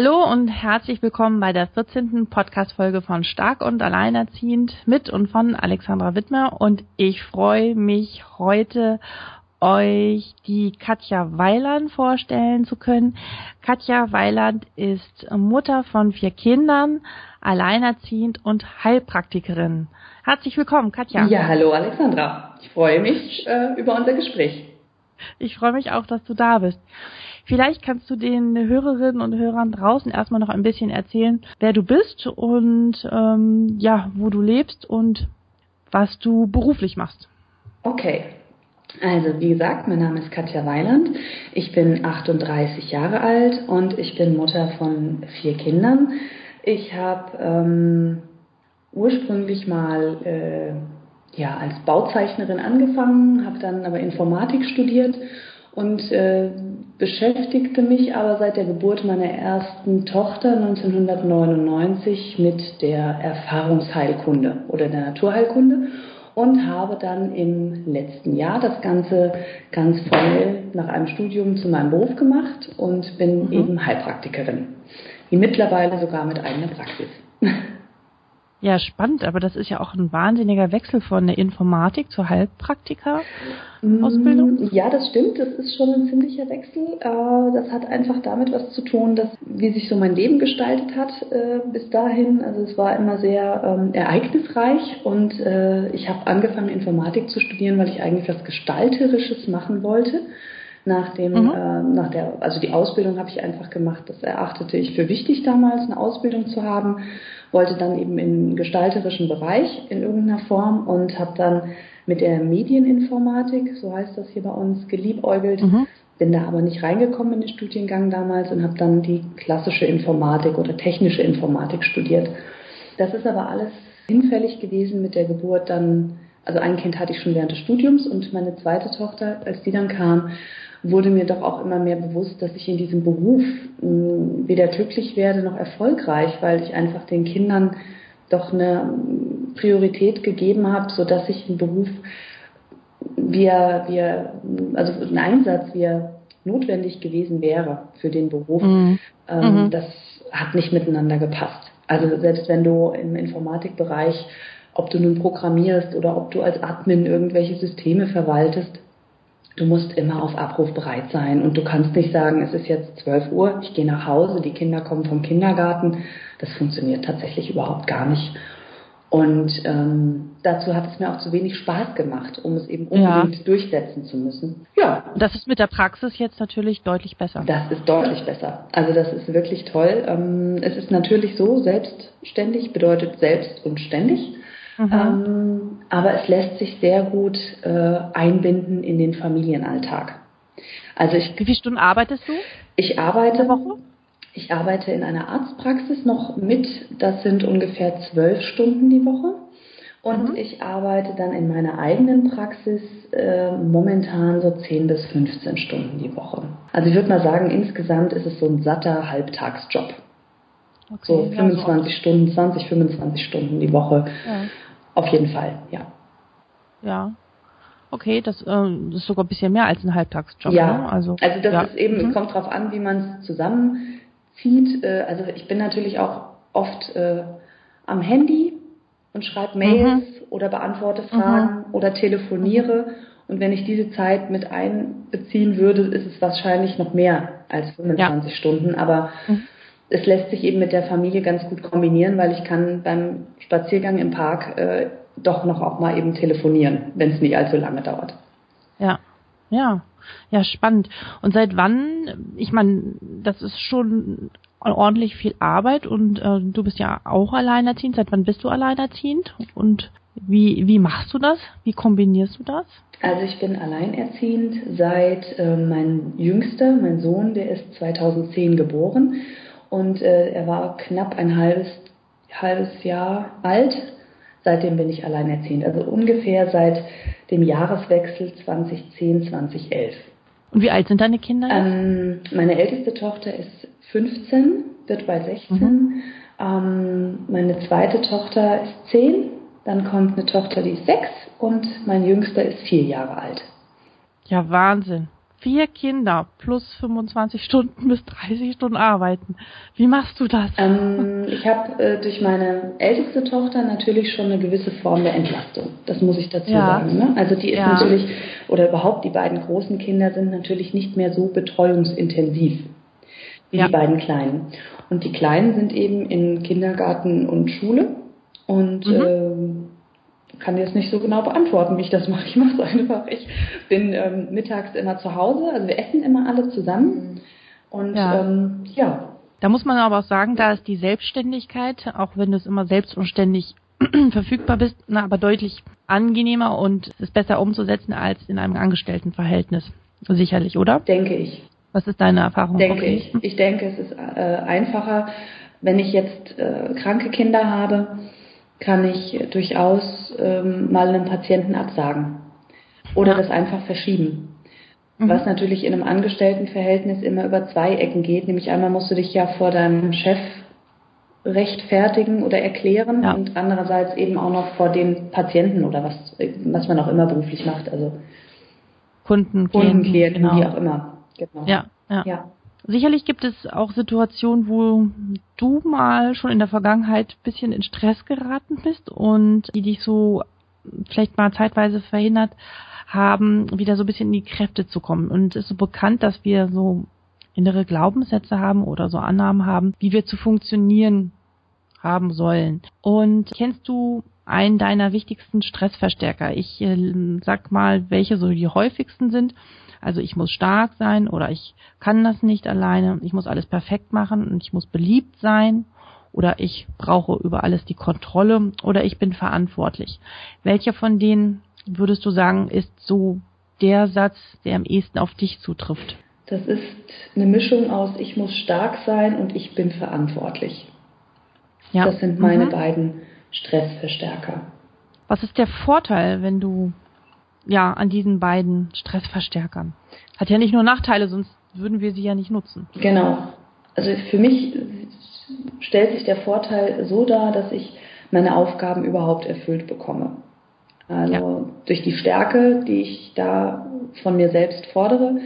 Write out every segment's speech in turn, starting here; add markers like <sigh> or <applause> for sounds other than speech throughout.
Hallo und herzlich willkommen bei der 14. Podcast-Folge von Stark und Alleinerziehend mit und von Alexandra Wittmer und ich freue mich heute euch die Katja Weiland vorstellen zu können. Katja Weiland ist Mutter von vier Kindern, alleinerziehend und Heilpraktikerin. Herzlich willkommen, Katja. Ja, hallo Alexandra. Ich freue mich äh, über unser Gespräch. Ich freue mich auch, dass du da bist. Vielleicht kannst du den Hörerinnen und Hörern draußen erstmal noch ein bisschen erzählen, wer du bist und ähm, ja, wo du lebst und was du beruflich machst. Okay. Also wie gesagt, mein Name ist Katja Weiland. Ich bin 38 Jahre alt und ich bin Mutter von vier Kindern. Ich habe ähm, ursprünglich mal äh, ja, als Bauzeichnerin angefangen, habe dann aber Informatik studiert und äh, beschäftigte mich aber seit der Geburt meiner ersten Tochter 1999 mit der Erfahrungsheilkunde oder der Naturheilkunde und habe dann im letzten Jahr das Ganze ganz voll nach einem Studium zu meinem Beruf gemacht und bin mhm. eben Heilpraktikerin. Wie mittlerweile sogar mit eigener Praxis. <laughs> Ja, spannend, aber das ist ja auch ein wahnsinniger Wechsel von der Informatik zur Heilpraktiker-Ausbildung. Mm, ja, das stimmt, das ist schon ein ziemlicher Wechsel. Äh, das hat einfach damit was zu tun, dass wie sich so mein Leben gestaltet hat äh, bis dahin. Also es war immer sehr ähm, ereignisreich und äh, ich habe angefangen, Informatik zu studieren, weil ich eigentlich was Gestalterisches machen wollte nach dem, mhm. äh, nach der, also die Ausbildung habe ich einfach gemacht. Das erachtete ich für wichtig damals, eine Ausbildung zu haben wollte dann eben im gestalterischen Bereich in irgendeiner Form und habe dann mit der Medieninformatik, so heißt das hier bei uns, geliebäugelt. Mhm. Bin da aber nicht reingekommen in den Studiengang damals und habe dann die klassische Informatik oder technische Informatik studiert. Das ist aber alles hinfällig gewesen mit der Geburt dann. Also ein Kind hatte ich schon während des Studiums und meine zweite Tochter, als die dann kam, wurde mir doch auch immer mehr bewusst, dass ich in diesem Beruf hm, weder glücklich werde noch erfolgreich, weil ich einfach den Kindern doch eine Priorität gegeben habe, so dass ich einen Beruf, wie er, wie er, also ein Einsatz, wie er notwendig gewesen wäre für den Beruf, mhm. Ähm, mhm. das hat nicht miteinander gepasst. Also selbst wenn du im Informatikbereich, ob du nun programmierst oder ob du als Admin irgendwelche Systeme verwaltest, du musst immer auf Abruf bereit sein und du kannst nicht sagen, es ist jetzt 12 Uhr, ich gehe nach Hause, die Kinder kommen vom Kindergarten. Das funktioniert tatsächlich überhaupt gar nicht. Und ähm, dazu hat es mir auch zu wenig Spaß gemacht, um es eben unbedingt ja. durchsetzen zu müssen. Ja. Das ist mit der Praxis jetzt natürlich deutlich besser. Das ist deutlich besser. Also das ist wirklich toll. Ähm, es ist natürlich so, selbstständig bedeutet selbst und ständig. Mhm. Ähm, aber es lässt sich sehr gut äh, einbinden in den Familienalltag. Also ich, Wie viele Stunden arbeitest du? Ich arbeite, ich arbeite in einer Arztpraxis noch mit. Das sind ungefähr zwölf Stunden die Woche. Und mhm. ich arbeite dann in meiner eigenen Praxis äh, momentan so 10 bis 15 Stunden die Woche. Also ich würde mal sagen, insgesamt ist es so ein satter Halbtagsjob. Okay, so 25 ja, Stunden, 20, 25 Stunden die Woche. Ja. Auf jeden Fall, ja. Ja. Okay, das, äh, ist sogar ein bisschen mehr als ein Halbtagsjob. Ja, ne? also, also das ja. ist eben, mhm. kommt drauf an, wie man es zusammenzieht. Äh, also ich bin natürlich auch oft äh, am Handy und schreibe Mails mhm. oder beantworte Fragen mhm. oder telefoniere. Und wenn ich diese Zeit mit einbeziehen würde, ist es wahrscheinlich noch mehr als 25 ja. Stunden. Aber mhm es lässt sich eben mit der Familie ganz gut kombinieren, weil ich kann beim Spaziergang im Park äh, doch noch auch mal eben telefonieren, wenn es nicht allzu lange dauert. Ja, ja, ja, spannend. Und seit wann? Ich meine, das ist schon ordentlich viel Arbeit und äh, du bist ja auch alleinerziehend. Seit wann bist du alleinerziehend? Und Wie, wie machst du das? Wie kombinierst du das? Also ich bin alleinerziehend seit äh, mein Jüngster, mein Sohn, der ist 2010 geboren und äh, er war knapp ein halbes, halbes Jahr alt. Seitdem bin ich alleinerziehend, also ungefähr seit dem Jahreswechsel 2010-2011. Und wie alt sind deine Kinder? Ähm, meine älteste Tochter ist 15, wird bald 16. Mhm. Ähm, meine zweite Tochter ist 10 dann kommt eine Tochter, die ist sechs und mein Jüngster ist vier Jahre alt. Ja, Wahnsinn. Vier Kinder plus 25 Stunden bis 30 Stunden arbeiten. Wie machst du das? Ähm, ich habe äh, durch meine älteste Tochter natürlich schon eine gewisse Form der Entlastung. Das muss ich dazu ja. sagen. Ne? Also die ist ja. natürlich, oder überhaupt die beiden großen Kinder sind natürlich nicht mehr so betreuungsintensiv wie ja. die beiden Kleinen. Und die Kleinen sind eben in Kindergarten und Schule und mhm. ähm, kann das nicht so genau beantworten, wie ich das <laughs> mache. Ich mache es einfach. Ich bin ähm, mittags immer zu Hause, also wir essen immer alle zusammen. Mhm. Und ja. Ähm, ja. Da muss man aber auch sagen, da ist die Selbstständigkeit, auch wenn du es immer selbst und ständig <clears throat> verfügbar bist, na, aber deutlich angenehmer und es ist besser umzusetzen als in einem Angestelltenverhältnis. Sicherlich, oder? Denke ich. Was ist deine Erfahrung? Denke okay. ich. Ich denke, es ist äh, einfacher, wenn ich jetzt äh, kranke Kinder habe kann ich durchaus ähm, mal einem Patienten absagen oder das einfach verschieben. Mhm. Was natürlich in einem Angestelltenverhältnis immer über zwei Ecken geht, nämlich einmal musst du dich ja vor deinem Chef rechtfertigen oder erklären ja. und andererseits eben auch noch vor den Patienten oder was, was man auch immer beruflich macht, also Kunden, Kunden Klienten, genau. wie auch immer. Genau. Ja, ja. ja. Sicherlich gibt es auch Situationen, wo du mal schon in der Vergangenheit ein bisschen in Stress geraten bist und die dich so vielleicht mal zeitweise verhindert haben, wieder so ein bisschen in die Kräfte zu kommen. Und es ist so bekannt, dass wir so innere Glaubenssätze haben oder so Annahmen haben, wie wir zu funktionieren haben sollen. Und kennst du einen deiner wichtigsten Stressverstärker? Ich äh, sag mal, welche so die häufigsten sind also ich muss stark sein oder ich kann das nicht alleine, ich muss alles perfekt machen und ich muss beliebt sein oder ich brauche über alles die Kontrolle oder ich bin verantwortlich. Welcher von denen würdest du sagen, ist so der Satz, der am ehesten auf dich zutrifft? Das ist eine Mischung aus ich muss stark sein und ich bin verantwortlich. Ja. Das sind meine mhm. beiden Stressverstärker. Was ist der Vorteil, wenn du ja, an diesen beiden Stressverstärkern. Hat ja nicht nur Nachteile, sonst würden wir sie ja nicht nutzen. Genau. Also für mich stellt sich der Vorteil so dar, dass ich meine Aufgaben überhaupt erfüllt bekomme. Also ja. durch die Stärke, die ich da von mir selbst fordere,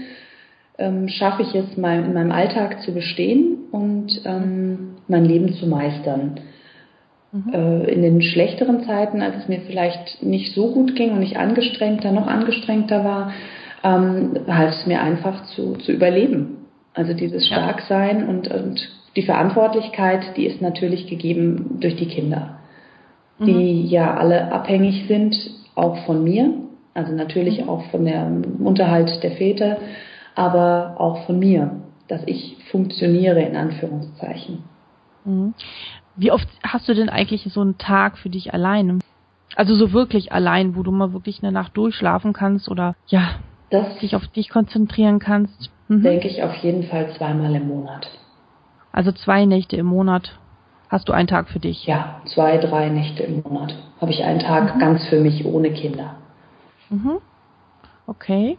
ähm, schaffe ich es, mein, in meinem Alltag zu bestehen und ähm, mein Leben zu meistern. Mhm. Äh, in den schlechteren Zeiten, als es mir vielleicht nicht so gut ging und ich angestrengter, noch angestrengter war, ähm, half es mir einfach zu, zu überleben. Also dieses Starksein und, und die Verantwortlichkeit, die ist natürlich gegeben durch die Kinder, mhm. die ja alle abhängig sind, auch von mir, also natürlich mhm. auch von dem Unterhalt der Väter, aber auch von mir, dass ich funktioniere in Anführungszeichen. Mhm. Wie oft hast du denn eigentlich so einen Tag für dich alleine? Also so wirklich allein, wo du mal wirklich eine Nacht durchschlafen kannst oder ja, das dich auf dich konzentrieren kannst? Mhm. Denke ich auf jeden Fall zweimal im Monat. Also zwei Nächte im Monat hast du einen Tag für dich? Ja, zwei, drei Nächte im Monat habe ich einen Tag mhm. ganz für mich ohne Kinder. Mhm. Okay.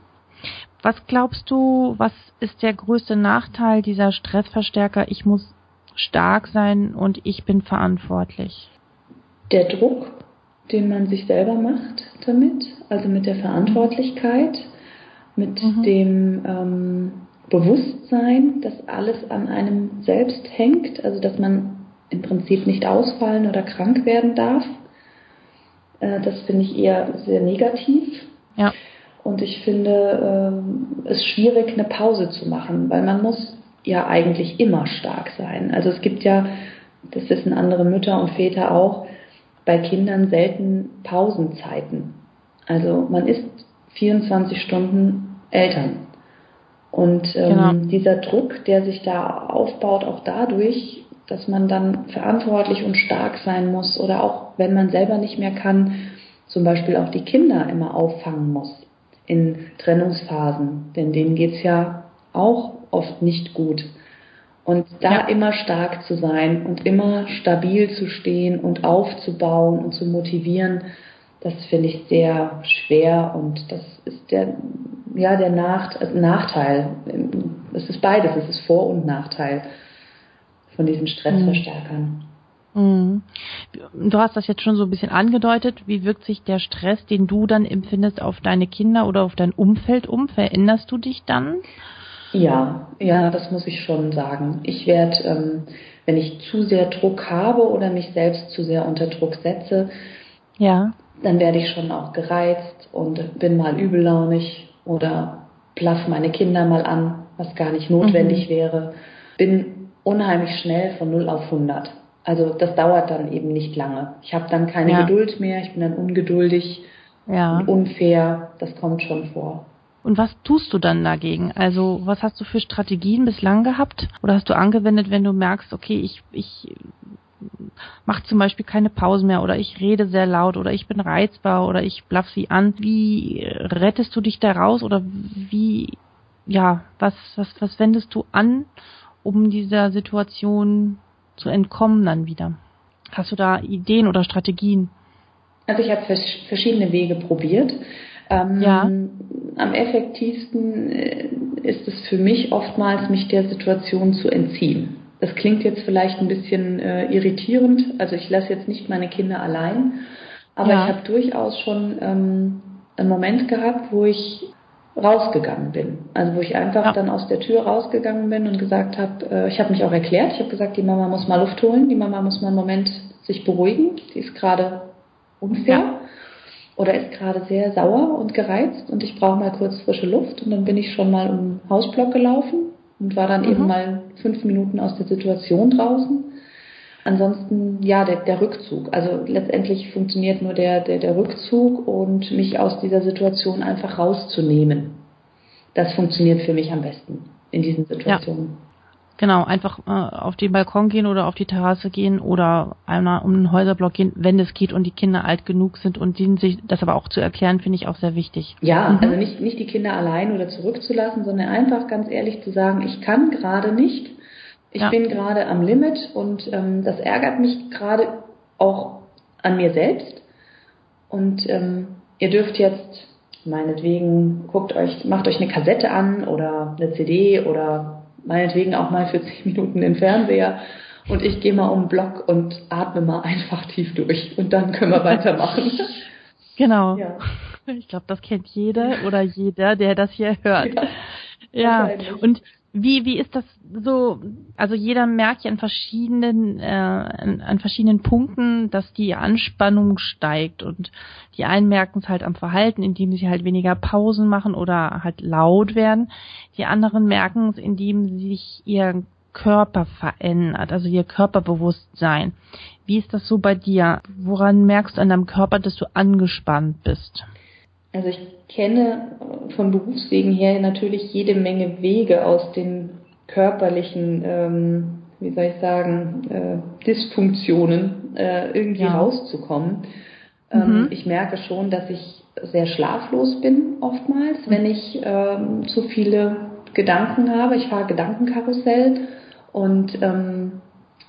Was glaubst du, was ist der größte Nachteil dieser Stressverstärker? Ich muss stark sein und ich bin verantwortlich. Der Druck, den man sich selber macht damit, also mit der Verantwortlichkeit, mit mhm. dem ähm, Bewusstsein, dass alles an einem selbst hängt, also dass man im Prinzip nicht ausfallen oder krank werden darf. Äh, das finde ich eher sehr negativ. Ja. Und ich finde äh, es schwierig, eine Pause zu machen, weil man muss ja eigentlich immer stark sein. Also es gibt ja, das wissen andere Mütter und Väter auch, bei Kindern selten Pausenzeiten. Also man ist 24 Stunden Eltern. Und ähm, genau. dieser Druck, der sich da aufbaut, auch dadurch, dass man dann verantwortlich und stark sein muss oder auch wenn man selber nicht mehr kann, zum Beispiel auch die Kinder immer auffangen muss in Trennungsphasen, denn denen geht's ja auch oft nicht gut. Und da ja. immer stark zu sein und immer stabil zu stehen und aufzubauen und zu motivieren, das finde ich sehr schwer und das ist der, ja, der Nacht, also Nachteil. Es ist beides, es ist Vor- und Nachteil von diesen Stressverstärkern. Mhm. Du hast das jetzt schon so ein bisschen angedeutet. Wie wirkt sich der Stress, den du dann empfindest, auf deine Kinder oder auf dein Umfeld um? Veränderst du dich dann? Ja, ja, das muss ich schon sagen. Ich werde, ähm, wenn ich zu sehr Druck habe oder mich selbst zu sehr unter Druck setze, ja. dann werde ich schon auch gereizt und bin mal übellaunig oder blaff meine Kinder mal an, was gar nicht notwendig mhm. wäre. Bin unheimlich schnell von 0 auf 100. Also das dauert dann eben nicht lange. Ich habe dann keine ja. Geduld mehr, ich bin dann ungeduldig ja. und unfair. Das kommt schon vor. Und was tust du dann dagegen? Also was hast du für Strategien bislang gehabt? Oder hast du angewendet, wenn du merkst, okay, ich, ich mache zum Beispiel keine Pause mehr oder ich rede sehr laut oder ich bin reizbar oder ich blaff sie an. Wie rettest du dich da raus oder wie, ja, was, was, was wendest du an, um dieser Situation zu entkommen dann wieder? Hast du da Ideen oder Strategien? Also ich habe verschiedene Wege probiert. Ähm, ja. Am effektivsten äh, ist es für mich oftmals, mich der Situation zu entziehen. Das klingt jetzt vielleicht ein bisschen äh, irritierend. Also ich lasse jetzt nicht meine Kinder allein, aber ja. ich habe durchaus schon ähm, einen Moment gehabt, wo ich rausgegangen bin. Also wo ich einfach ja. dann aus der Tür rausgegangen bin und gesagt habe, äh, ich habe mich auch erklärt, ich habe gesagt, die Mama muss mal Luft holen, die Mama muss mal einen Moment sich beruhigen, die ist gerade unfair ja. Oder ist gerade sehr sauer und gereizt und ich brauche mal kurz frische Luft und dann bin ich schon mal um den Hausblock gelaufen und war dann mhm. eben mal fünf Minuten aus der Situation draußen Ansonsten, ja, der, der Rückzug. Also letztendlich funktioniert nur der, der, der Rückzug und mich aus dieser Situation einfach rauszunehmen. Das funktioniert für mich am besten in diesen Situationen. Ja. Genau, einfach äh, auf den Balkon gehen oder auf die Terrasse gehen oder einmal um den Häuserblock gehen, wenn es geht und die Kinder alt genug sind und denen sich das aber auch zu erklären, finde ich auch sehr wichtig. Ja, mhm. also nicht, nicht die Kinder allein oder zurückzulassen, sondern einfach ganz ehrlich zu sagen, ich kann gerade nicht ich ja. bin gerade am Limit und ähm, das ärgert mich gerade auch an mir selbst. Und ähm, ihr dürft jetzt meinetwegen, guckt euch, macht euch eine Kassette an oder eine CD oder meinetwegen auch mal für zehn <laughs> Minuten den Fernseher und ich gehe mal um den Block und atme mal <laughs> einfach tief durch und dann können wir weitermachen. <laughs> Genau. Ja. Ich glaube, das kennt jeder oder jeder, der das hier hört. Ja, ja. und wie, wie ist das so? Also jeder merkt ja an verschiedenen, äh, an, an verschiedenen Punkten, dass die Anspannung steigt und die einen merken es halt am Verhalten, indem sie halt weniger Pausen machen oder halt laut werden. Die anderen merken es, indem sich ihr Körper verändert, also ihr Körperbewusstsein. Wie ist das so bei dir? Woran merkst du an deinem Körper, dass du angespannt bist? Also ich kenne von Berufswegen her natürlich jede Menge Wege aus den körperlichen, ähm, wie soll ich sagen, äh, Dysfunktionen äh, irgendwie ja. rauszukommen. Ähm, mhm. Ich merke schon, dass ich sehr schlaflos bin oftmals, wenn ich ähm, zu viele Gedanken habe. Ich fahre Gedankenkarussell und ähm,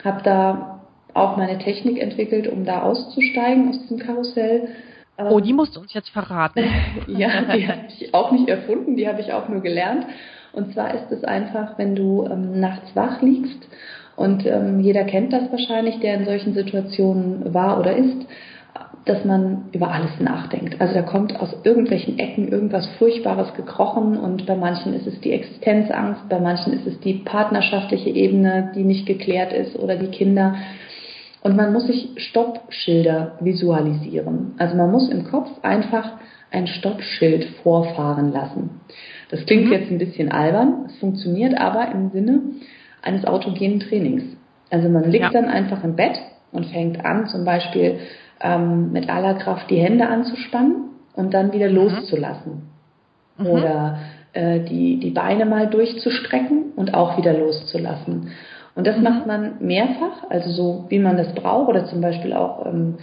habe da auch meine Technik entwickelt, um da auszusteigen aus diesem Karussell. Oh, die musst du uns jetzt verraten. <laughs> ja, die habe ich auch nicht erfunden, die habe ich auch nur gelernt. Und zwar ist es einfach, wenn du ähm, nachts wach liegst und ähm, jeder kennt das wahrscheinlich, der in solchen Situationen war oder ist, dass man über alles nachdenkt. Also da kommt aus irgendwelchen Ecken irgendwas Furchtbares gekrochen und bei manchen ist es die Existenzangst, bei manchen ist es die partnerschaftliche Ebene, die nicht geklärt ist oder die Kinder. Und man muss sich Stoppschilder visualisieren. Also man muss im Kopf einfach ein Stoppschild vorfahren lassen. Das klingt mhm. jetzt ein bisschen albern, es funktioniert aber im Sinne eines autogenen Trainings. Also man liegt ja. dann einfach im Bett und fängt an, zum Beispiel ähm, mit aller Kraft die Hände anzuspannen und dann wieder mhm. loszulassen. Mhm. Oder äh, die, die Beine mal durchzustrecken und auch wieder loszulassen. Und das mhm. macht man mehrfach, also so wie man das braucht, oder zum Beispiel auch ähm,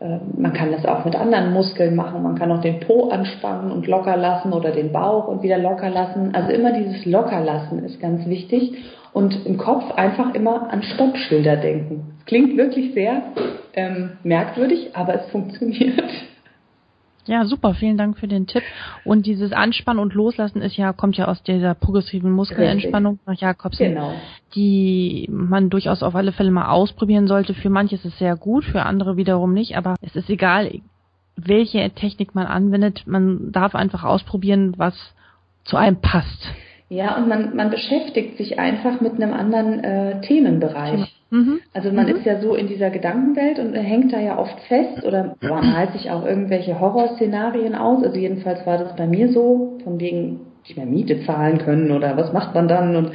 äh, man kann das auch mit anderen Muskeln machen. Man kann auch den Po anspannen und locker lassen oder den Bauch und wieder locker lassen. Also immer dieses Lockerlassen ist ganz wichtig. Und im Kopf einfach immer an Stoppschilder denken. Klingt wirklich sehr ähm, merkwürdig, aber es funktioniert. Ja, super, vielen Dank für den Tipp. Und dieses Anspannen und Loslassen ist ja, kommt ja aus dieser progressiven Muskelentspannung nach Jakobsen, genau. die man durchaus auf alle Fälle mal ausprobieren sollte. Für manche ist es sehr gut, für andere wiederum nicht, aber es ist egal, welche Technik man anwendet. Man darf einfach ausprobieren, was zu einem passt. Ja, und man, man beschäftigt sich einfach mit einem anderen äh, Themenbereich. Mhm. Also man mhm. ist ja so in dieser Gedankenwelt und hängt da ja oft fest oder man malt sich auch irgendwelche Horrorszenarien aus. Also jedenfalls war das bei mir so, von wegen nicht mehr Miete zahlen können oder was macht man dann und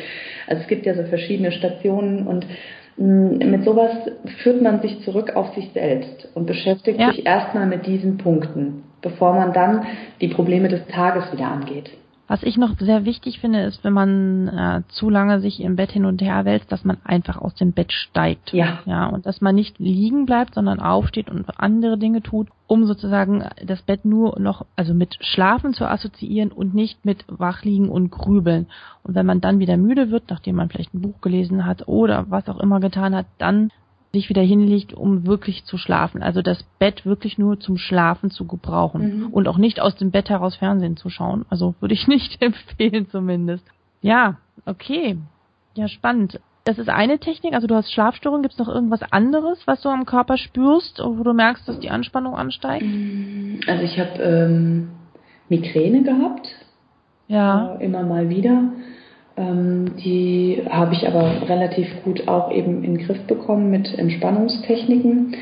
also es gibt ja so verschiedene Stationen und mh, mm, mit sowas führt man sich zurück auf sich selbst und beschäftigt ja. sich erstmal mit diesen Punkten, bevor man dann die Probleme des Tages wieder angeht. Was ich noch sehr wichtig finde, ist, wenn man äh, zu lange sich im Bett hin und her wälzt, dass man einfach aus dem Bett steigt. Ja. Ja, und dass man nicht liegen bleibt, sondern aufsteht und andere Dinge tut, um sozusagen das Bett nur noch, also mit Schlafen zu assoziieren und nicht mit Wachliegen und Grübeln. Und wenn man dann wieder müde wird, nachdem man vielleicht ein Buch gelesen hat oder was auch immer getan hat, dann sich wieder hinlegt, um wirklich zu schlafen. Also das Bett wirklich nur zum Schlafen zu gebrauchen mhm. und auch nicht aus dem Bett heraus Fernsehen zu schauen. Also würde ich <laughs> nicht empfehlen zumindest. Ja, okay. Ja, spannend. Das ist eine Technik, also du hast Schlafstörungen. Gibt es noch irgendwas anderes, was du am Körper spürst, wo du merkst, dass die Anspannung ansteigt? Mm, also ich habe ähm, Migräne gehabt. Ja. Äh, immer mal wieder. Ähm, die habe ich aber relativ gut auch eben in den Griff bekommen mit Entspannungstechniken.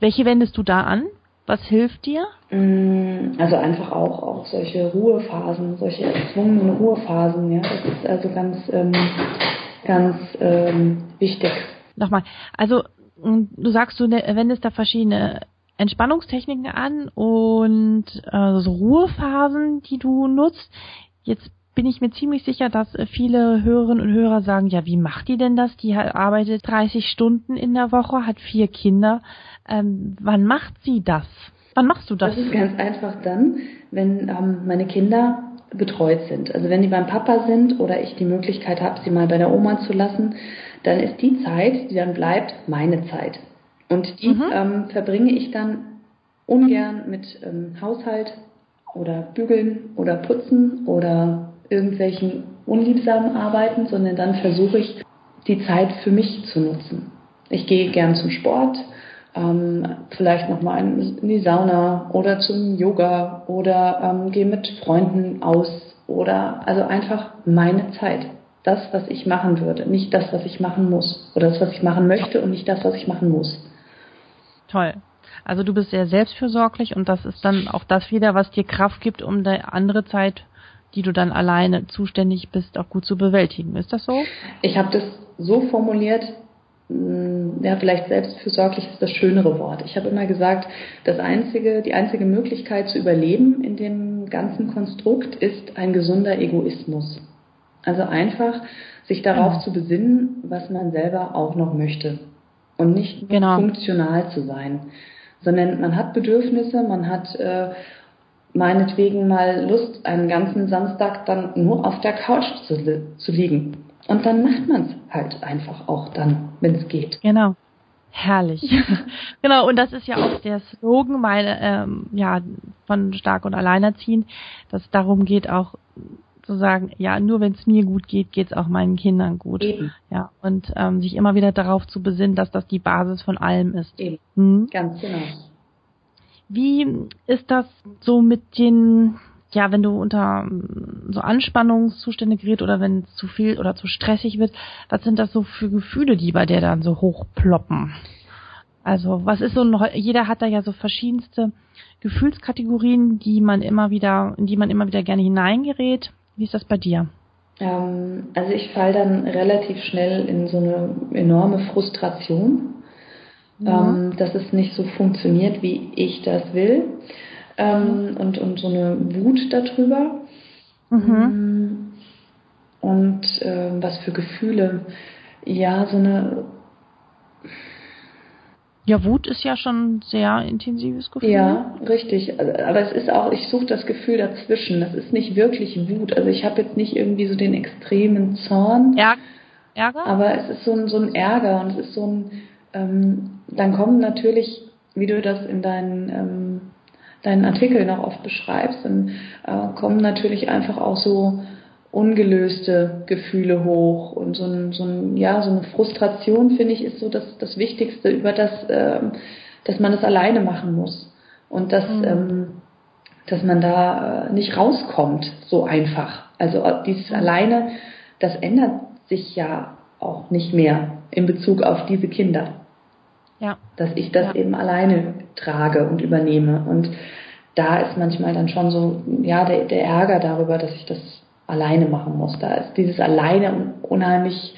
Welche wendest du da an? Was hilft dir? Mm, also einfach auch, auch solche Ruhephasen, solche erzwungenen Ruhephasen, ja. Das ist also ganz, ähm, ganz ähm, wichtig. Nochmal, also mm, du sagst, du ne, wendest da verschiedene Entspannungstechniken an und äh, so Ruhephasen, die du nutzt. Jetzt bin ich mir ziemlich sicher, dass äh, viele Hörerinnen und Hörer sagen, ja, wie macht die denn das? Die arbeitet 30 Stunden in der Woche, hat vier Kinder. Ähm, wann macht sie das? Wann machst du das? Das ist ganz einfach dann, wenn ähm, meine Kinder betreut sind. Also wenn die beim Papa sind oder ich die Möglichkeit habe, sie mal bei der Oma zu lassen, dann ist die Zeit, die dann bleibt, meine Zeit. Und die mhm. ähm, verbringe ich dann ungern mit ähm, Haushalt oder Bügeln oder Putzen oder irgendwelchen unliebsamen Arbeiten, sondern dann versuche ich, die Zeit für mich zu nutzen. Ich gehe gern zum Sport, ähm, vielleicht nochmal in die Sauna oder zum Yoga oder ähm, gehe mit Freunden aus oder also einfach meine Zeit. Das, was ich machen würde, nicht das, was ich machen muss. Oder das, was ich machen möchte und nicht das, was ich machen muss. Toll. Also du bist sehr selbstfürsorglich und das ist dann auch das wieder, was dir Kraft gibt, um die andere Zeit die du dann alleine zuständig bist, auch gut zu bewältigen. Ist das so? Ich habe das so formuliert, mm, ja, vielleicht selbstfürsorglich ist das schönere Wort. Ich habe immer gesagt, das einzige, die einzige Möglichkeit zu überleben in dem ganzen Konstrukt ist ein gesunder Egoismus. Also einfach sich darauf mhm. zu besinnen, was man selber auch noch möchte und nicht genau. funktional zu sein, sondern man hat Bedürfnisse, man hat äh, meinetwegen mal Lust, einen ganzen Samstag dann nur auf der Couch zu, zu liegen. Und dann macht man es halt einfach auch dann, wenn es geht. Genau. Herrlich. <laughs> genau, und das ist ja auch der Slogan meine, ähm, ja, von Stark und Alleinerziehend, dass es darum geht, auch zu sagen, ja, nur wenn es mir gut geht, geht es auch meinen Kindern gut. Eben. Ja, und ähm, sich immer wieder darauf zu besinnen, dass das die Basis von allem ist. Eben. Hm? Ganz genau. Wie ist das so mit den, ja, wenn du unter so Anspannungszustände gerät oder wenn es zu viel oder zu stressig wird, was sind das so für Gefühle, die bei dir dann so hochploppen? Also, was ist so ein, jeder hat da ja so verschiedenste Gefühlskategorien, die man immer wieder, in die man immer wieder gerne hineingerät. Wie ist das bei dir? Ähm, also ich falle dann relativ schnell in so eine enorme Frustration ähm, dass es nicht so funktioniert, wie ich das will. Ähm, und, und so eine Wut darüber. Mhm. Mm. Und äh, was für Gefühle. Ja, so eine. Ja, Wut ist ja schon ein sehr intensives Gefühl. Ja, richtig. Also, aber es ist auch, ich suche das Gefühl dazwischen. Das ist nicht wirklich Wut. Also ich habe jetzt nicht irgendwie so den extremen Zorn. Ärger? Aber es ist so ein, so ein Ärger und es ist so ein, ähm, dann kommen natürlich, wie du das in deinen, ähm, deinen Artikeln auch oft beschreibst, dann äh, kommen natürlich einfach auch so ungelöste Gefühle hoch und so ein, so ein ja so eine Frustration finde ich ist so das das Wichtigste über das äh, dass man es alleine machen muss und dass mhm. ähm, dass man da äh, nicht rauskommt so einfach also äh, dieses mhm. alleine das ändert sich ja auch nicht mehr in Bezug auf diese Kinder ja dass ich das ja. eben alleine trage und übernehme und da ist manchmal dann schon so ja der, der Ärger darüber dass ich das alleine machen muss. Da ist dieses alleine unheimlich,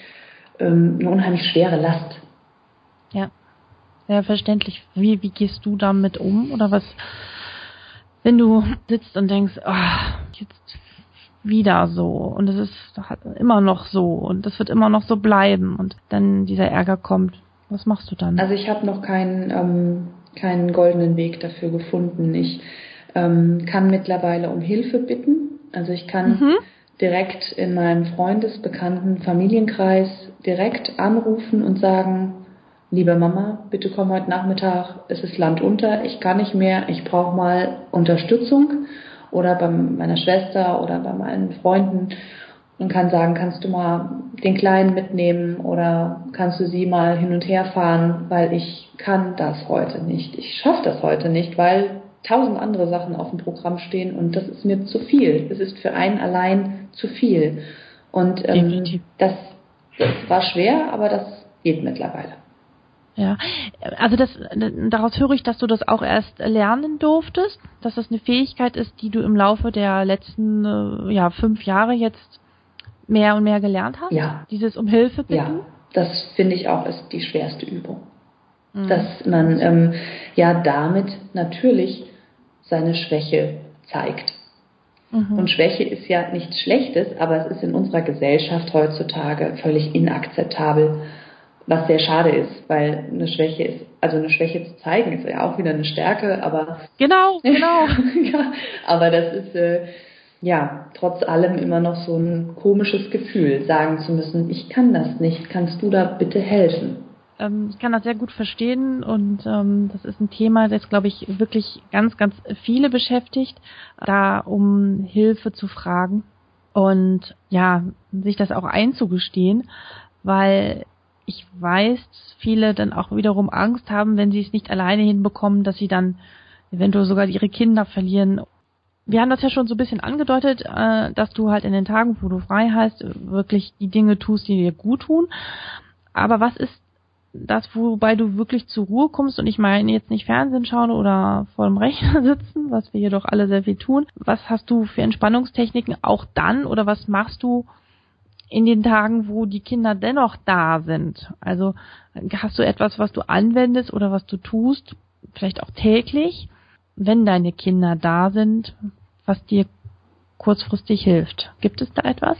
ähm, eine unheimlich schwere Last. Ja, sehr verständlich. Wie, wie gehst du damit um? Oder was, wenn du sitzt und denkst, oh, jetzt wieder so und es ist immer noch so und es wird immer noch so bleiben und dann dieser Ärger kommt. Was machst du dann? Also ich habe noch keinen, ähm, keinen goldenen Weg dafür gefunden. Ich ähm, kann mittlerweile um Hilfe bitten. Also ich kann mhm direkt in meinem Freundesbekannten Familienkreis direkt anrufen und sagen, liebe Mama, bitte komm heute Nachmittag, es ist Land unter, ich kann nicht mehr, ich brauche mal Unterstützung oder bei meiner Schwester oder bei meinen Freunden und kann sagen, kannst du mal den Kleinen mitnehmen oder kannst du sie mal hin und her fahren, weil ich kann das heute nicht. Ich schaffe das heute nicht, weil tausend andere Sachen auf dem Programm stehen und das ist mir zu viel. Es ist für einen allein zu viel. Und ähm, das, das war schwer, aber das geht mittlerweile. Ja, also das, daraus höre ich, dass du das auch erst lernen durftest, dass das eine Fähigkeit ist, die du im Laufe der letzten äh, ja, fünf Jahre jetzt mehr und mehr gelernt hast. Ja. Dieses um Hilfe bitten. Ja, das finde ich auch ist die schwerste Übung. Mhm. Dass man ähm, ja damit natürlich seine Schwäche zeigt. Mhm. Und Schwäche ist ja nichts Schlechtes, aber es ist in unserer Gesellschaft heutzutage völlig inakzeptabel, was sehr schade ist, weil eine Schwäche ist, also eine Schwäche zu zeigen, ist ja auch wieder eine Stärke, aber genau, <laughs> genau, ja, aber das ist äh, ja trotz allem immer noch so ein komisches Gefühl, sagen zu müssen, ich kann das nicht, kannst du da bitte helfen? ähm, ich kann das sehr gut verstehen und ähm, das ist ein Thema, das, glaube ich, wirklich ganz, ganz viele beschäftigt, da um Hilfe zu fragen und ja, sich das auch einzugestehen, weil ich weiß, viele dann auch wiederum Angst haben, wenn sie es nicht alleine hinbekommen, dass sie dann eventuell sogar ihre Kinder verlieren. Wir haben das ja schon so ein bisschen angedeutet, äh, dass du halt in den Tagen, wo du frei hast, wirklich die Dinge tust, die dir gut tun. Aber was ist das, wobei du wirklich zur Ruhe kommst und ich meine jetzt nicht Fernsehen schauen oder vor dem Rechner <laughs> sitzen, was wir hier doch alle sehr viel tun. Was hast du für Entspannungstechniken auch dann oder was machst du in den Tagen, wo die Kinder dennoch da sind? Also hast du etwas, was du anwendest oder was du tust, vielleicht auch täglich, wenn deine Kinder da sind, was dir kurzfristig hilft? Gibt es da etwas?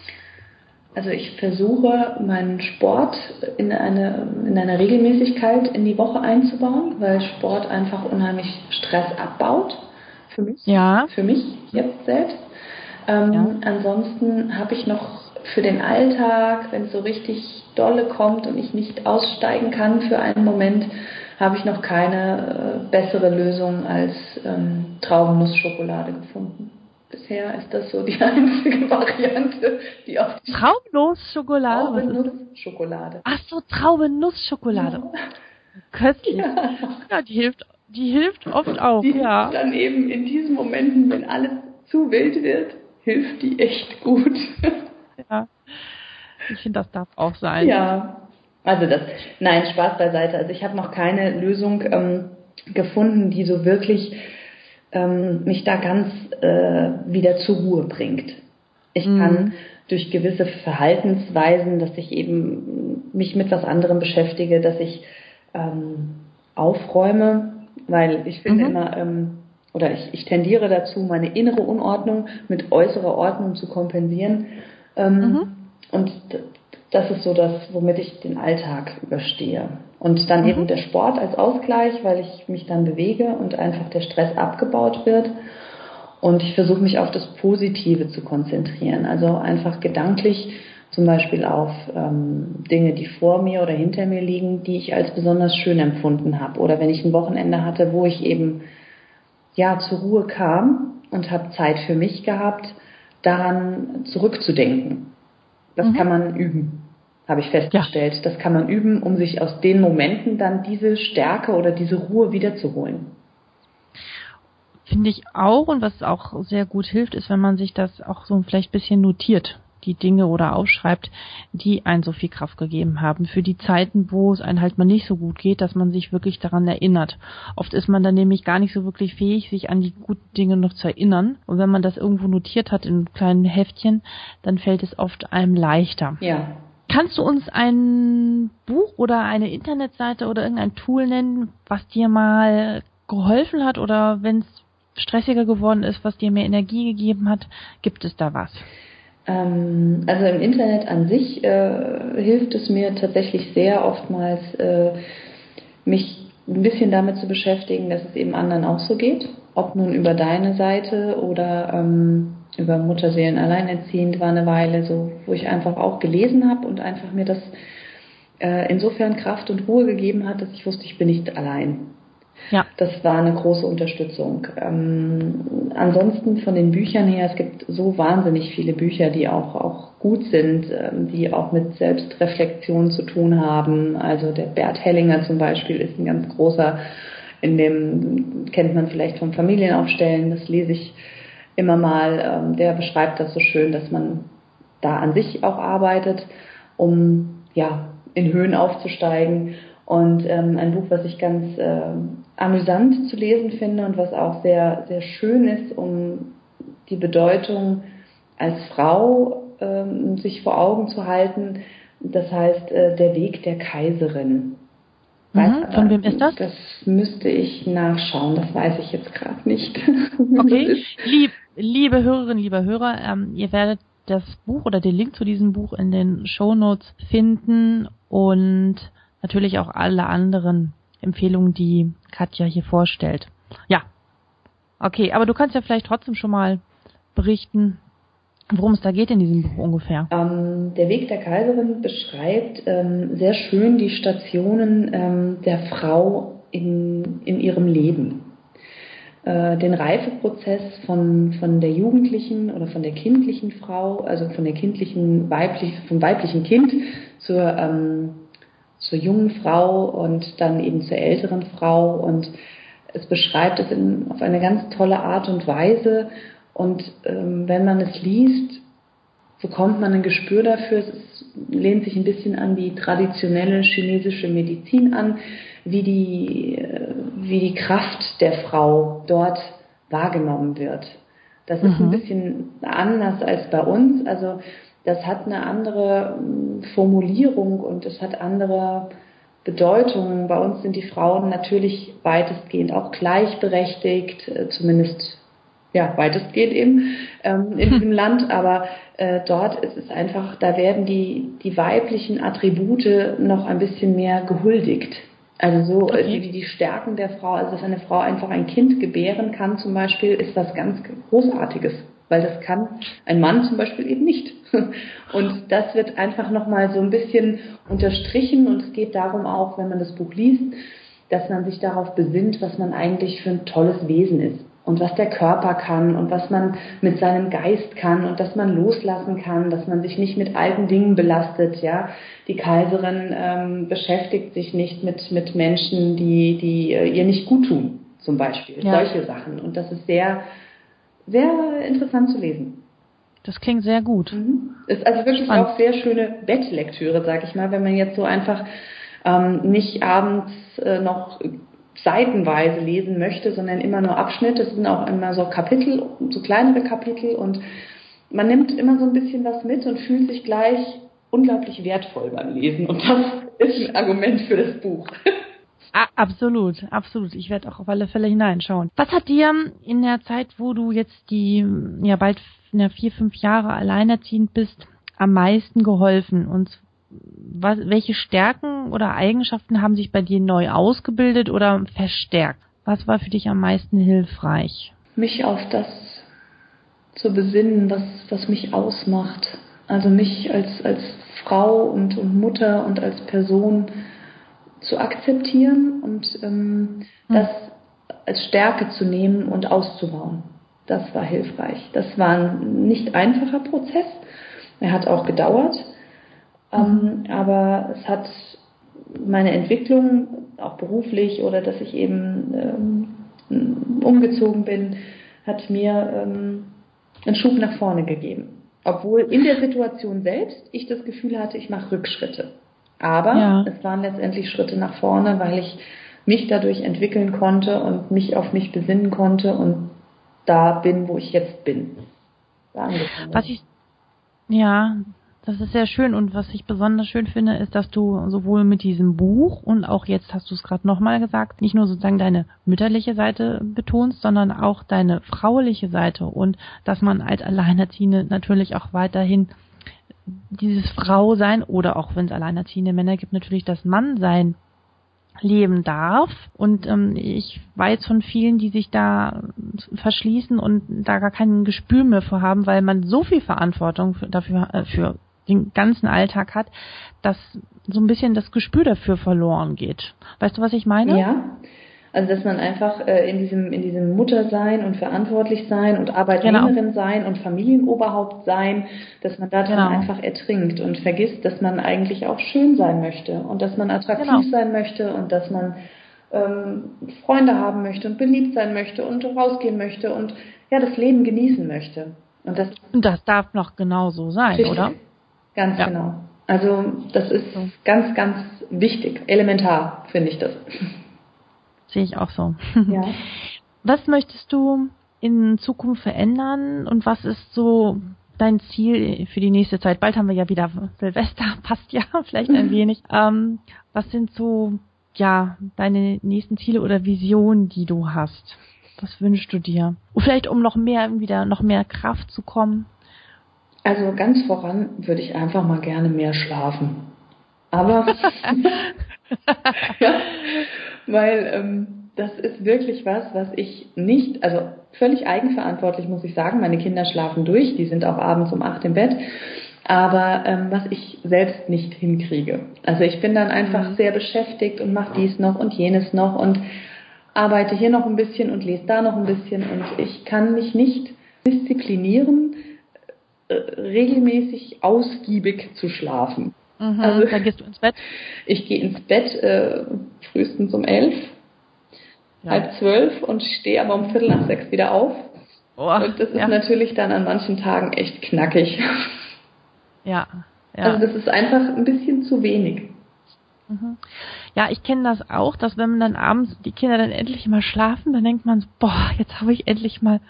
Also ich versuche meinen Sport in eine, in eine Regelmäßigkeit in die Woche einzubauen, weil Sport einfach unheimlich Stress abbaut. Für mich. Ja. Für mich jetzt selbst. Ähm, ja. Ansonsten habe ich noch für den Alltag, wenn es so richtig dolle kommt und ich nicht aussteigen kann für einen Moment, habe ich noch keine äh, bessere Lösung als ähm, Traubenussschokolade gefunden bisher ist das so die <laughs> einzige Variante, die auf die Traubennuss-Schokolade? Traubennuss-Schokolade. Ach so, Traubennuss-Schokolade. Ja. Köstlich. Ja. ja. die hilft, die hilft oft auch, die ja. Dann eben in diesen Momenten, wenn alles zu wild wird, hilft die echt gut. Ja. Ich finde, das darf auch sein. Ja. Also das, nein, Spaß beiseite. Also ich habe noch keine Lösung ähm, gefunden, die so wirklich ähm, mich da ganz äh, wieder zur Ruhe bringt. Ich mhm. kann durch gewisse Verhaltensweisen, dass ich eben mich mit was anderem beschäftige, dass ich ähm, aufräume, weil ich finde mhm. immer, ähm, oder ich, ich tendiere dazu, meine innere Unordnung mit äußerer Ordnung zu kompensieren. Ähm, mhm. Und das ist so das, womit ich den Alltag überstehe. Und dann mhm. eben der Sport als Ausgleich, weil ich mich dann bewege und einfach der Stress abgebaut wird. Und ich versuche mich auf das Positive zu konzentrieren. Also einfach gedanklich zum Beispiel auf ähm, Dinge, die vor mir oder hinter mir liegen, die ich als besonders schön empfunden habe. Oder wenn ich ein Wochenende hatte, wo ich eben ja zur Ruhe kam und habe Zeit für mich gehabt, daran zurückzudenken. Das mhm. kann man üben, habe ich festgestellt. Ja. Das kann man üben, um sich aus den Momenten dann diese Stärke oder diese Ruhe wiederzuholen. Finde ich auch und was auch sehr gut hilft, ist, wenn man sich das auch so vielleicht ein bisschen notiert die Dinge oder aufschreibt, die einen so viel Kraft gegeben haben. Für die Zeiten, wo es einem halt mal nicht so gut geht, dass man sich wirklich daran erinnert. Oft ist man dann nämlich gar nicht so wirklich fähig, sich an die guten Dinge noch zu erinnern. Und wenn man das irgendwo notiert hat in kleinen Heftchen, dann fällt es oft einem leichter. Ja. Kannst du uns ein Buch oder eine Internetseite oder irgendein Tool nennen, was dir mal geholfen hat oder wenn es stressiger geworden ist, was dir mehr Energie gegeben hat? Gibt es da was? Ähm, also im Internet an sich äh, hilft es mir tatsächlich sehr oftmals, äh, mich ein bisschen damit zu beschäftigen, dass es eben anderen auch so geht. Ob nun über deine Seite oder ähm, über Mutterseelen alleinerziehend war eine Weile so, wo ich einfach auch gelesen habe und einfach mir das äh, insofern Kraft und Ruhe gegeben hat, dass ich wusste, ich bin nicht allein. Ja. Das war eine große Unterstützung. Ähm, ansonsten von den Büchern her, es gibt so wahnsinnig viele Bücher, die auch, auch gut sind, ähm, die auch mit Selbstreflexion zu tun haben. Also der Bert Hellinger zum Beispiel ist ein ganz großer, in dem kennt man vielleicht vom Familienaufstellen, das lese ich immer mal. Ähm, der beschreibt das so schön, dass man da an sich auch arbeitet, um ja in Höhen aufzusteigen. Und ähm, ein Buch, was ich ganz äh, amüsant zu lesen finde und was auch sehr, sehr schön ist, um die Bedeutung als Frau ähm, sich vor Augen zu halten. Das heißt, äh, der Weg der Kaiserin. Mhm, von wem ist das? Das müsste ich nachschauen, das weiß ich jetzt gerade nicht. <laughs> Okay, Lieb, liebe Hörerinnen, liebe Hörer, ähm, ihr werdet das Buch oder den Link zu diesem Buch in den Show Notes finden und natürlich auch alle anderen Empfehlungen, die Katja hier vorstellt. Ja. Okay, aber du kannst ja vielleicht trotzdem schon mal berichten, worum es da geht in diesem Buch ungefähr. Ähm, der Weg der Kaiserin beschreibt ähm, sehr schön die Stationen ähm, der Frau in, in ihrem Leben. Äh, den Reifeprozess von, von der jugendlichen oder von der kindlichen Frau, also von der kindlichen weiblich, vom weiblichen Kind zur ähm, zur jungen Frau und dann eben zur älteren Frau. Und es beschreibt es in, auf eine ganz tolle Art und Weise. Und ähm, wenn man es liest, bekommt man ein Gespür dafür. Es lehnt sich ein bisschen an die traditionelle chinesische Medizin an, wie die, wie die Kraft der Frau dort wahrgenommen wird. Das ist mhm. ein bisschen anders als bei uns. Also das hat eine andere hm, Formulierung und es hat andere Bedeutungen. Bei uns sind die Frauen natürlich weitestgehend auch gleichberechtigt, äh, zumindest ja weitestgehend eben ähm, <laughs> in diesem Land, aber äh, dort ist es einfach, da werden die die weiblichen Attribute noch ein bisschen mehr gehuldigt. Also so okay. wie die Stärken der Frau, also dass eine Frau einfach ein Kind gebären kann zum Beispiel, ist was ganz Großartiges weil das kann ein Mann zum Beispiel eben nicht. <laughs> Und das wird einfach nochmal so ein bisschen unterstrichen und es geht darum auch, wenn man das Buch liest, dass man sich darauf besinnt, was man eigentlich für ein tolles Wesen ist und was der Körper kann und was man mit seinem Geist kann und dass man loslassen kann, dass man sich nicht mit alten Dingen belastet. Ja, die Kaiserin ähm, beschäftigt sich nicht mit mit Menschen, die die äh, ihr nicht gut tun, zum Beispiel ja. solche Sachen. Und das ist sehr sehr interessant zu lesen. Das klingt sehr gut. Mhm. Ist also wirklich Spannend. auch sehr schöne Bettlektüre, sag ich mal, wenn man jetzt so einfach ähm, nicht abends äh, noch seitenweise lesen möchte, sondern immer nur Abschnitte. Es sind auch immer so Kapitel, so kleinere Kapitel und man nimmt immer so ein bisschen was mit und fühlt sich gleich unglaublich wertvoll beim Lesen. Und das ist ein Argument für das Buch. <laughs> Ah, absolut, absolut. Ich werde auch auf alle Fälle hineinschauen. Was hat dir in der Zeit, wo du jetzt die ja bald vier, fünf Jahre alleinerziehend bist, am meisten geholfen? Und was, welche Stärken oder Eigenschaften haben sich bei dir neu ausgebildet oder verstärkt? Was war für dich am meisten hilfreich? Mich auf das zu besinnen, was, was mich ausmacht. Also mich als, als Frau und, und Mutter und als Person zu akzeptieren und ähm, hm. das als Stärke zu nehmen und auszubauen. Das war hilfreich. Das war ein nicht einfacher Prozess. Er hat auch gedauert. Ähm, mhm. aber es hat meine Entwicklung, auch beruflich oder dass ich eben ähm, umgezogen bin, hat mir ähm, einen Schub nach vorne gegeben. Obwohl in der Situation selbst ich das Gefühl hatte, ich mache Rückschritte. Aber ja. es waren letztendlich Schritte nach vorne, weil ich mich dadurch entwickeln konnte und mich auf mich besinnen konnte und da bin, wo ich jetzt bin. Was ich, ja, das ist sehr schön und was ich besonders schön finde, ist, dass du sowohl mit diesem Buch und auch jetzt hast du es gerade nochmal gesagt, nicht nur sozusagen deine mütterliche Seite betonst, sondern auch deine frauliche Seite und dass man als Alleinerziehende natürlich auch weiterhin dieses Frau sein oder auch wenn es alleinerziehende Männer gibt, natürlich das Mann sein leben darf. Und ähm, ich weiß von vielen, die sich da verschließen und da gar kein Gespür mehr vorhaben, weil man so viel Verantwortung dafür äh, für den ganzen Alltag hat, dass so ein bisschen das Gespür dafür verloren geht. Weißt du, was ich meine? Ja. Also dass man einfach äh, in diesem in diesem Muttersein und verantwortlich sein und Arbeitnehmerin genau. sein und Familienoberhaupt sein, dass man da genau. einfach ertrinkt und vergisst, dass man eigentlich auch schön sein möchte und dass man attraktiv genau. sein möchte und dass man ähm, Freunde haben möchte und beliebt sein möchte und rausgehen möchte und ja das Leben genießen möchte. Und das, und das darf noch genauso sein, richtig. oder? Ganz ja. genau. Also das ist ganz, ganz wichtig, elementar finde ich das. Sehe ich auch so. Ja. <laughs> Was möchtest du in Zukunft verändern und was ist so dein Ziel für die nächste Zeit? Bald haben wir ja wieder Silvester, <laughs> passt ja <laughs> vielleicht ein wenig. Ähm, was sind so ja deine nächsten Ziele oder Visionen, die du hast? Was wünschst du dir? vielleicht um noch mehr wieder noch mehr Kraft zu kommen. Also ganz voran würde ich einfach mal gerne mehr schlafen. Aber <laughs> <laughs> ja, weil ähm, das ist wirklich was, was ich nicht, also völlig eigenverantwortlich muss ich sagen. Meine Kinder schlafen durch, die sind auch abends um acht im Bett. Aber ähm, was ich selbst nicht hinkriege. Also ich bin dann einfach mhm. sehr beschäftigt und mache dies noch und jenes noch und arbeite hier noch ein bisschen und lese da noch ein bisschen und ich kann mich nicht disziplinieren, äh, regelmäßig ausgiebig zu schlafen. Mhm, also, dann gehst du ins Bett? <laughs> Ich gehe ins Bett äh, frühestens um elf, ja. halb zwölf und stehe aber um Viertel nach sechs wieder auf. Oh, und das ist ja. natürlich dann an manchen Tagen echt knackig. <laughs> Ja, ja. Also das ist einfach ein bisschen zu wenig. Mhm. Ja, ich kenne das auch, dass wenn man dann abends die Kinder dann endlich mal schlafen, dann denkt man so, boah, jetzt habe ich endlich mal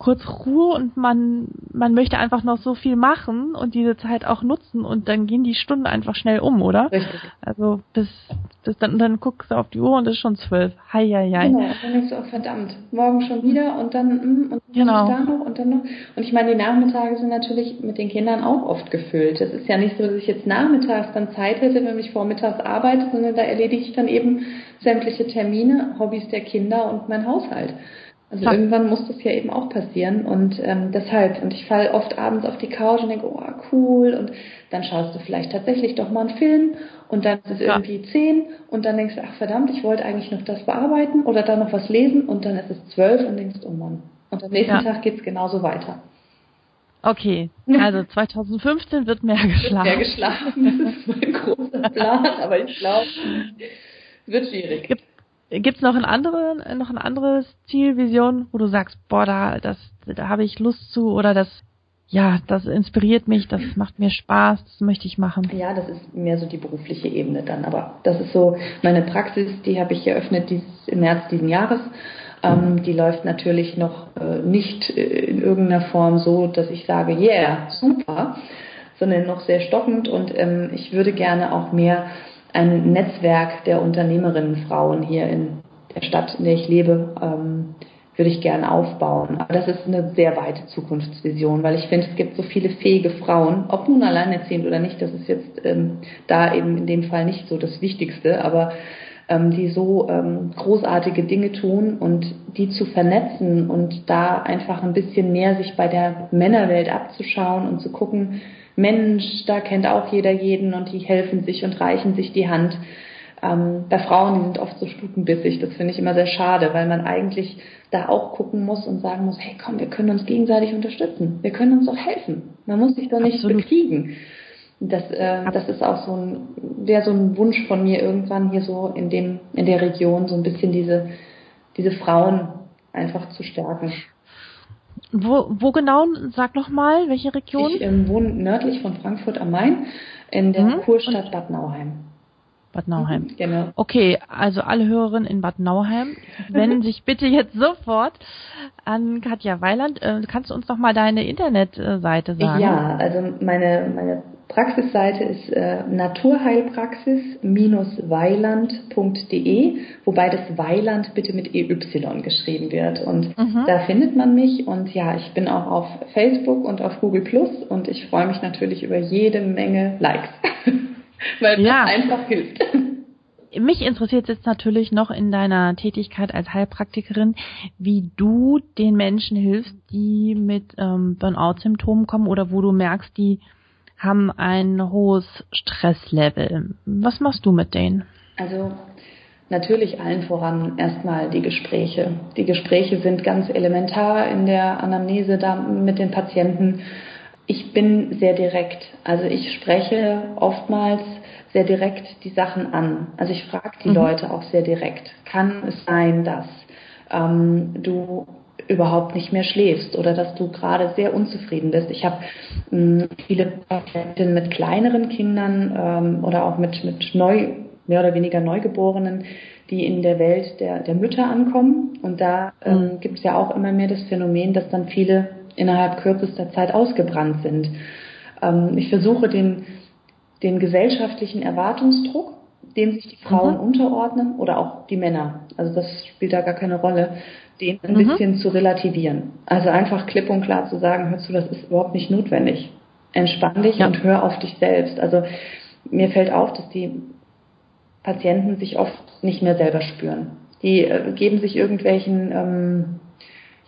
kurz Ruhe und man, man möchte einfach noch so viel machen und diese Zeit auch nutzen und dann gehen die Stunden einfach schnell um, oder? Richtig. Also bis, bis dann, dann guckst du auf die Uhr und es ist schon zwölf. Hei, hei, hei. Genau, dann denkst du, oh, verdammt, morgen schon wieder und dann, mm, und genau. da noch und dann noch. Und ich meine, die Nachmittage sind natürlich mit den Kindern auch oft gefüllt. Es ist ja nicht so, dass ich jetzt nachmittags dann Zeit hätte, wenn ich vormittags arbeite, sondern da erledige ich dann eben sämtliche Termine, Hobbys der Kinder und mein Haushalt. Also ja. irgendwann muss das ja eben auch passieren und ähm, deshalb. Und ich falle oft abends auf die Couch und denke, oh cool. Und dann schaust du vielleicht tatsächlich doch mal einen Film und dann ist es ja. irgendwie zehn und dann denkst du, ach verdammt, ich wollte eigentlich noch das bearbeiten oder dann noch was lesen und dann ist es zwölf und denkst, oh Mann. Und am nächsten ja. Tag geht's genauso weiter. Okay, <laughs> also 2015 wird mehr geschlafen. Wird mehr geschlafen, das ist mein großer Plan, aber ich glaube, es wird schwierig. Gibt Gibt es noch ein andere, noch ein anderes Ziel, Vision, wo du sagst, boah, da, das, da habe ich Lust zu oder das, ja, das inspiriert mich, das macht mir Spaß, das möchte ich machen? Ja, das ist mehr so die berufliche Ebene dann. Aber das ist so meine Praxis, die habe ich eröffnet dieses, im März diesen Jahres. Ähm, die läuft natürlich noch äh, nicht äh, in irgendeiner Form so, dass ich sage, yeah, super, sondern noch sehr stockend und ähm, ich würde gerne auch mehr ein Netzwerk der Unternehmerinnen Frauen hier in der Stadt, in der ich lebe, ähm, würde ich gern aufbauen. Aber das ist eine sehr weite Zukunftsvision, weil ich finde, es gibt so viele fähige Frauen, ob nun alleinerziehend oder nicht, das ist jetzt ähm, da eben in dem Fall nicht so das Wichtigste, aber ähm, die so ähm, großartige Dinge tun und die zu vernetzen und da einfach ein bisschen mehr sich bei der Männerwelt abzuschauen und zu gucken, Mensch, da kennt auch jeder jeden und die helfen sich und reichen sich die Hand. Ähm, bei Frauen, die sind oft so stutenbissig, das finde ich immer sehr schade, weil man eigentlich da auch gucken muss und sagen muss, hey komm, wir können uns gegenseitig unterstützen, wir können uns auch helfen. Man muss sich doch nicht Absolut. bekriegen. Das, äh, das ist auch so ein, wäre so ein Wunsch von mir irgendwann hier so in dem, in der Region so ein bisschen diese, diese Frauen einfach zu stärken. Wo, wo genau? Sag noch mal, welche Region? Ich ähm, wohne nördlich von Frankfurt am Main in der mhm. Kurstadt Bad Nauheim. Bad Nauheim. Mhm, genau. Okay, also alle Hörerinnen in Bad Nauheim <laughs> wenden sich bitte jetzt sofort an Katja Weiland. Äh, kannst du uns noch mal deine Internetseite sagen? Ja, also meine, meine Praxisseite ist äh, naturheilpraxis-weiland.de, wobei das Weiland bitte mit EY geschrieben wird. Und mhm. da findet man mich. Und ja, ich bin auch auf Facebook und auf Google Plus und ich freue mich natürlich über jede Menge Likes, <laughs> <laughs> weil ja. das einfach hilft. <laughs> Mich interessiert jetzt natürlich noch in deiner Tätigkeit als Heilpraktikerin, wie du den Menschen hilfst, die mit ähm, Burnout-Symptomen kommen oder wo du merkst, die haben ein hohes Stresslevel. Was machst du mit denen? Also natürlich allen voran erstmal die Gespräche. Die Gespräche sind ganz elementar in der Anamnese da mit den Patienten. Ich bin sehr direkt. Also ich spreche oftmals sehr direkt die Sachen an. Also ich frage die mhm. Leute auch sehr direkt. Kann es sein, dass ähm, du überhaupt nicht mehr schläfst oder dass du gerade sehr unzufrieden bist. Ich habe hm, viele Patienten mit kleineren Kindern ähm, oder auch mit, mit neu, mehr oder weniger Neugeborenen, die in der Welt der, der Mütter ankommen. Und da ähm, mhm. gibt es ja auch immer mehr das Phänomen, dass dann viele innerhalb kürzester Zeit ausgebrannt sind. Ähm, ich versuche den, den gesellschaftlichen Erwartungsdruck, dem sich die Frauen mhm. unterordnen oder auch die Männer, also das spielt da gar keine Rolle, den ein mhm. bisschen zu relativieren. Also einfach klipp und klar zu sagen, hör zu, das ist überhaupt nicht notwendig. Entspann dich ja. und hör auf dich selbst. Also mir fällt auf, dass die Patienten sich oft nicht mehr selber spüren. Die äh, geben sich irgendwelchen ähm,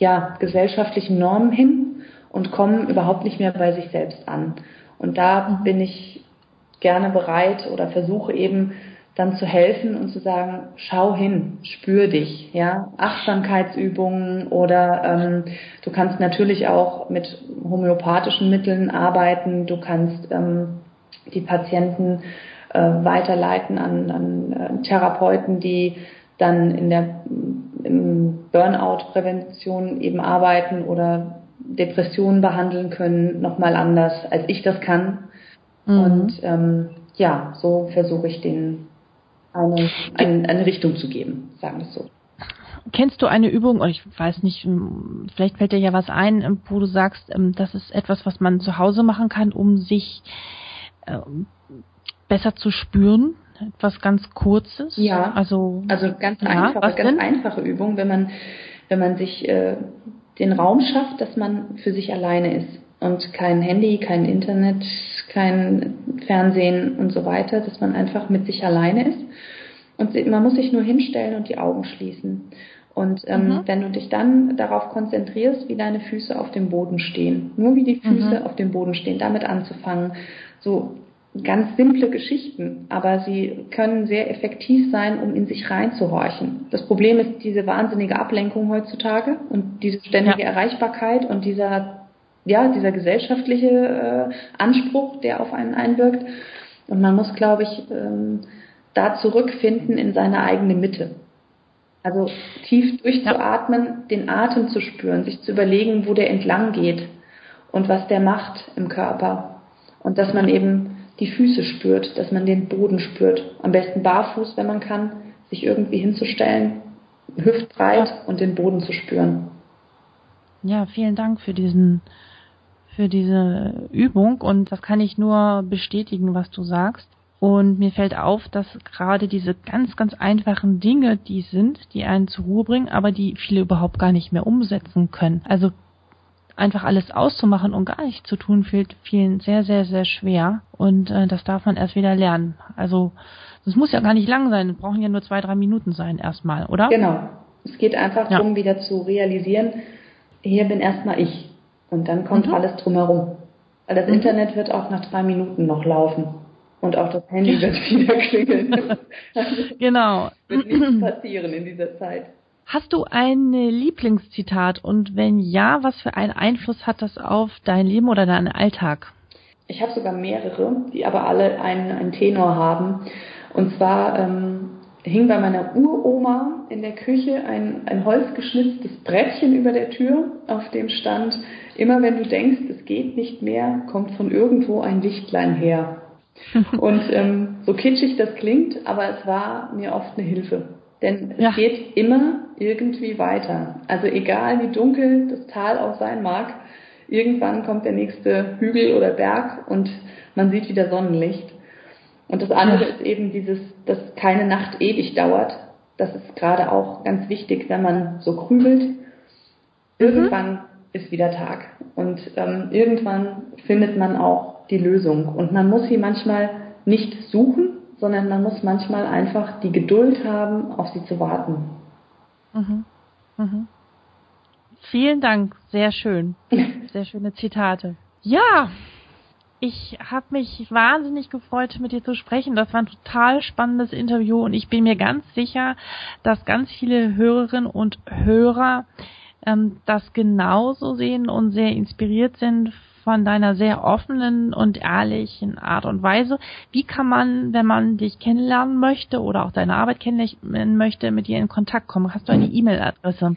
ja, gesellschaftlichen Normen hin und kommen überhaupt nicht mehr bei sich selbst an. Und da bin ich gerne bereit oder versuche eben dann zu helfen und zu sagen, schau hin, spür dich, ja, Achtsamkeitsübungen oder ähm, du kannst natürlich auch mit homöopathischen Mitteln arbeiten, du kannst ähm, die Patienten äh, weiterleiten an, an äh, Therapeuten, die dann in der Burnout-Prävention eben arbeiten oder Depressionen behandeln können, nochmal anders, als ich das kann. Mhm. Und ähm, ja, so versuche ich den eine, eine, eine Richtung zu geben, sagen wir es so. Kennst du eine Übung, oder ich weiß nicht, vielleicht fällt dir ja was ein, wo du sagst, ähm, das ist etwas, was man zu Hause machen kann, um sich ähm, besser zu spüren? Etwas ganz Kurzes? Ja. Also, also ganz ja, einfache, ganz einfache Übung, wenn man, wenn man sich äh, den Raum schafft, dass man für sich alleine ist und kein Handy, kein Internet, kein Fernsehen und so weiter, dass man einfach mit sich alleine ist. Und man muss sich nur hinstellen und die Augen schließen. Und ähm, mhm. wenn du dich dann darauf konzentrierst, wie deine Füße auf dem Boden stehen, nur wie die Füße mhm. auf dem Boden stehen, damit anzufangen, so ganz simple Geschichten, aber sie können sehr effektiv sein, um in sich reinzuhorchen. Das Problem ist diese wahnsinnige Ablenkung heutzutage und diese ständige ja. Erreichbarkeit und dieser ja, dieser gesellschaftliche äh, Anspruch, der auf einen einwirkt. Und man muss, glaube ich, ähm, da zurückfinden in seine eigene Mitte. Also tief durchzuatmen, ja. den Atem zu spüren, sich zu überlegen, wo der entlang geht und was der macht im Körper. Und dass man eben die Füße spürt, dass man den Boden spürt. Am besten barfuß, wenn man kann, sich irgendwie hinzustellen, hüftbreit ja. und den Boden zu spüren. Ja, vielen Dank für diesen für diese Übung und das kann ich nur bestätigen, was du sagst. Und mir fällt auf, dass gerade diese ganz, ganz einfachen Dinge, die sind, die einen zur Ruhe bringen, aber die viele überhaupt gar nicht mehr umsetzen können. Also einfach alles auszumachen und gar nichts zu tun, fällt vielen sehr, sehr, sehr schwer. Und äh, das darf man erst wieder lernen. Also es muss ja gar nicht lang sein, es brauchen ja nur zwei, drei Minuten sein erstmal, oder? Genau. Es geht einfach ja. darum, wieder zu realisieren, hier bin erstmal ich. Und dann kommt mhm. alles drumherum. Weil das mhm. Internet wird auch nach drei Minuten noch laufen. Und auch das Handy wird <laughs> wieder klingeln. <laughs> <laughs> genau. wird nichts passieren in dieser Zeit. Hast du ein Lieblingszitat und wenn ja, was für einen Einfluss hat das auf dein Leben oder deinen Alltag? Ich habe sogar mehrere, die aber alle einen, einen Tenor haben. Und zwar ähm, hing bei meiner Uroma in der Küche ein, ein holzgeschnitztes Brettchen über der Tür, auf dem stand, immer wenn du denkst, es geht nicht mehr, kommt von irgendwo ein Lichtlein her. <laughs> Und ähm, so kitschig das klingt, aber es war mir oft eine Hilfe. Denn es ja. geht immer irgendwie weiter. Also egal wie dunkel das Tal auch sein mag, irgendwann kommt der nächste Hügel oder Berg und man sieht wieder Sonnenlicht. Und das andere ja. ist eben dieses, dass keine Nacht ewig dauert. Das ist gerade auch ganz wichtig, wenn man so grübelt. Mhm. Irgendwann ist wieder Tag. Und ähm, irgendwann findet man auch die Lösung. Und man muss sie manchmal nicht suchen, sondern man muss manchmal einfach die Geduld haben, auf sie zu warten. Mhm. Mhm. Vielen Dank, sehr schön. <laughs> Sehr schöne Zitate. Ja, ich habe mich wahnsinnig gefreut, mit dir zu sprechen. Das war ein total spannendes Interview und ich bin mir ganz sicher, dass ganz viele Hörerinnen und Hörer ähm, das genauso sehen und sehr inspiriert sind von deiner sehr offenen und ehrlichen Art und Weise. Wie kann man, wenn man dich kennenlernen möchte oder auch deine Arbeit kennenlernen möchte, mit dir in Kontakt kommen? Hast du eine E-Mail-Adresse,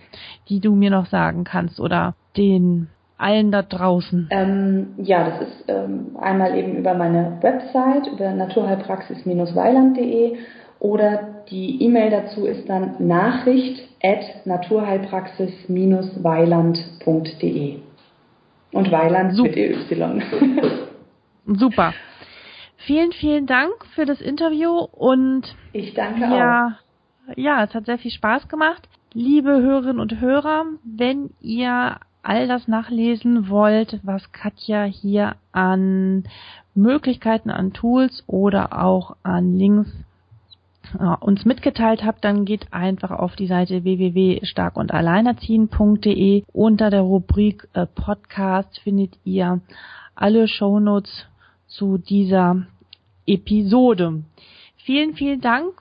die du mir noch sagen kannst oder den allen da draußen? Ähm, ja, das ist ähm, einmal eben über meine Website, über naturheilpraxis-weiland.de oder die E-Mail dazu ist dann nachricht at naturheilpraxis-weiland.de. Und Weiland Super. mit EY. <laughs> Super. Vielen, vielen Dank für das Interview und ich danke ja, auch. Ja, es hat sehr viel Spaß gemacht. Liebe Hörerinnen und Hörer, wenn ihr all das nachlesen wollt, was Katja hier an Möglichkeiten, an Tools oder auch an Links uns mitgeteilt habt, dann geht einfach auf die Seite www.starkundalleinerziehen.de. Unter der Rubrik äh, Podcast findet ihr alle Shownotes zu dieser Episode. Vielen, vielen Dank.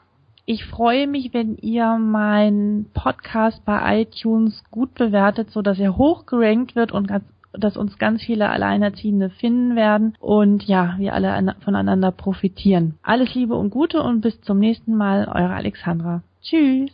Ich freue mich, wenn ihr meinen Podcast bei iTunes gut bewertet, so dass er hoch gerankt wird und ganz dass uns ganz viele Alleinerziehende finden werden und ja, wir alle voneinander profitieren. Alles Liebe und Gute und bis zum nächsten Mal, eure Alexandra. Tschüss.